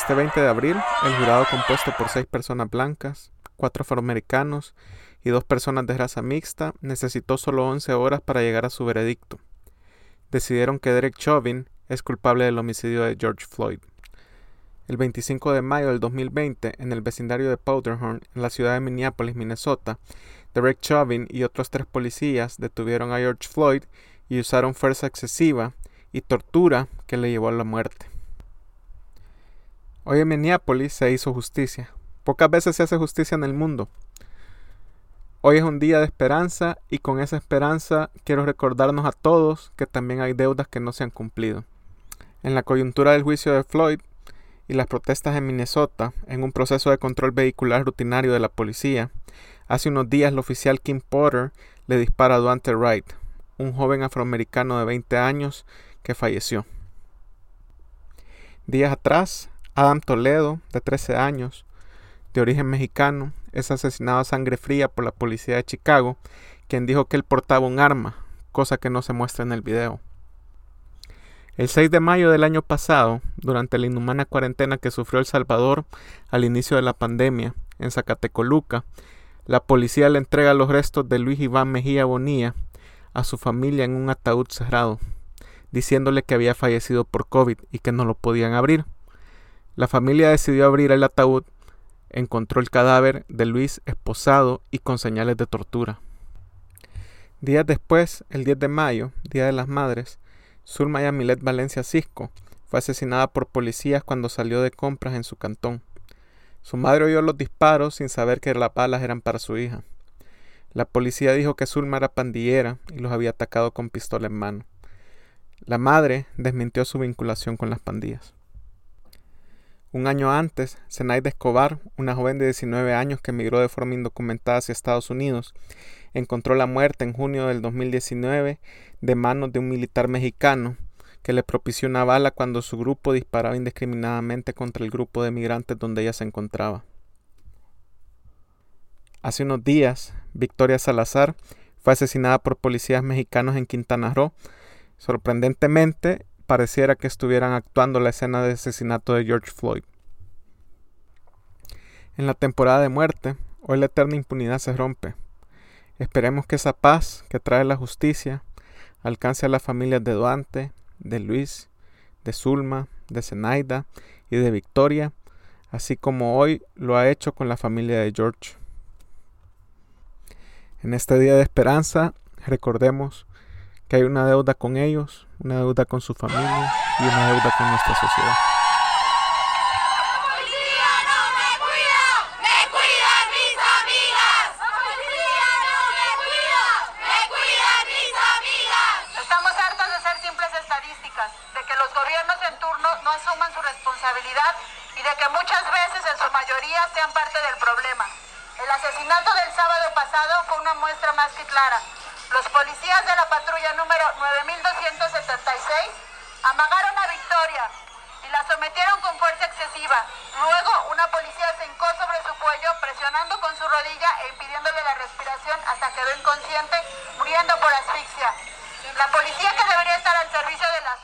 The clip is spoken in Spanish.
Este 20 de abril, el jurado compuesto por seis personas blancas, cuatro afroamericanos y dos personas de raza mixta necesitó solo 11 horas para llegar a su veredicto. Decidieron que Derek Chauvin es culpable del homicidio de George Floyd. El 25 de mayo del 2020, en el vecindario de Powderhorn, en la ciudad de Minneapolis, Minnesota, Derek Chauvin y otros tres policías detuvieron a George Floyd y usaron fuerza excesiva y tortura que le llevó a la muerte. Hoy en Minneapolis se hizo justicia. Pocas veces se hace justicia en el mundo. Hoy es un día de esperanza y con esa esperanza quiero recordarnos a todos que también hay deudas que no se han cumplido. En la coyuntura del juicio de Floyd y las protestas en Minnesota, en un proceso de control vehicular rutinario de la policía, hace unos días el oficial Kim Porter le dispara a Duante Wright, un joven afroamericano de 20 años que falleció. Días atrás, Adam Toledo, de 13 años, de origen mexicano, es asesinado a sangre fría por la policía de Chicago, quien dijo que él portaba un arma, cosa que no se muestra en el video. El 6 de mayo del año pasado, durante la inhumana cuarentena que sufrió El Salvador al inicio de la pandemia, en Zacatecoluca, la policía le entrega los restos de Luis Iván Mejía Bonilla a su familia en un ataúd cerrado, diciéndole que había fallecido por COVID y que no lo podían abrir. La familia decidió abrir el ataúd encontró el cadáver de Luis esposado y con señales de tortura. Días después, el 10 de mayo, Día de las Madres, Zulma Yamilet Valencia Cisco fue asesinada por policías cuando salió de compras en su cantón. Su madre oyó los disparos sin saber que las balas eran para su hija. La policía dijo que Zulma era pandillera y los había atacado con pistola en mano. La madre desmintió su vinculación con las pandillas. Un año antes, Zenaida Escobar, una joven de 19 años que emigró de forma indocumentada hacia Estados Unidos, encontró la muerte en junio del 2019 de manos de un militar mexicano que le propició una bala cuando su grupo disparaba indiscriminadamente contra el grupo de migrantes donde ella se encontraba. Hace unos días, Victoria Salazar fue asesinada por policías mexicanos en Quintana Roo. Sorprendentemente, pareciera que estuvieran actuando la escena de asesinato de George Floyd. En la temporada de muerte, hoy la eterna impunidad se rompe. Esperemos que esa paz que trae la justicia alcance a las familias de Duante, de Luis, de Zulma, de Zenaida y de Victoria, así como hoy lo ha hecho con la familia de George. En este día de esperanza, recordemos que hay una deuda con ellos, una deuda con su familia y una deuda con nuestra sociedad. Estamos hartos de ser simples estadísticas, de que los gobiernos en turno no asuman su responsabilidad y de que muchas veces en su mayoría sean parte del problema. El asesinato del sábado pasado fue una muestra más que clara. Los policías de la patrulla número 9276 amagaron a Victoria y la sometieron con fuerza excesiva. Luego, una policía se hincó sobre su cuello, presionando con su rodilla e impidiéndole la respiración hasta quedó inconsciente, muriendo por asfixia. La policía que debería estar al servicio de la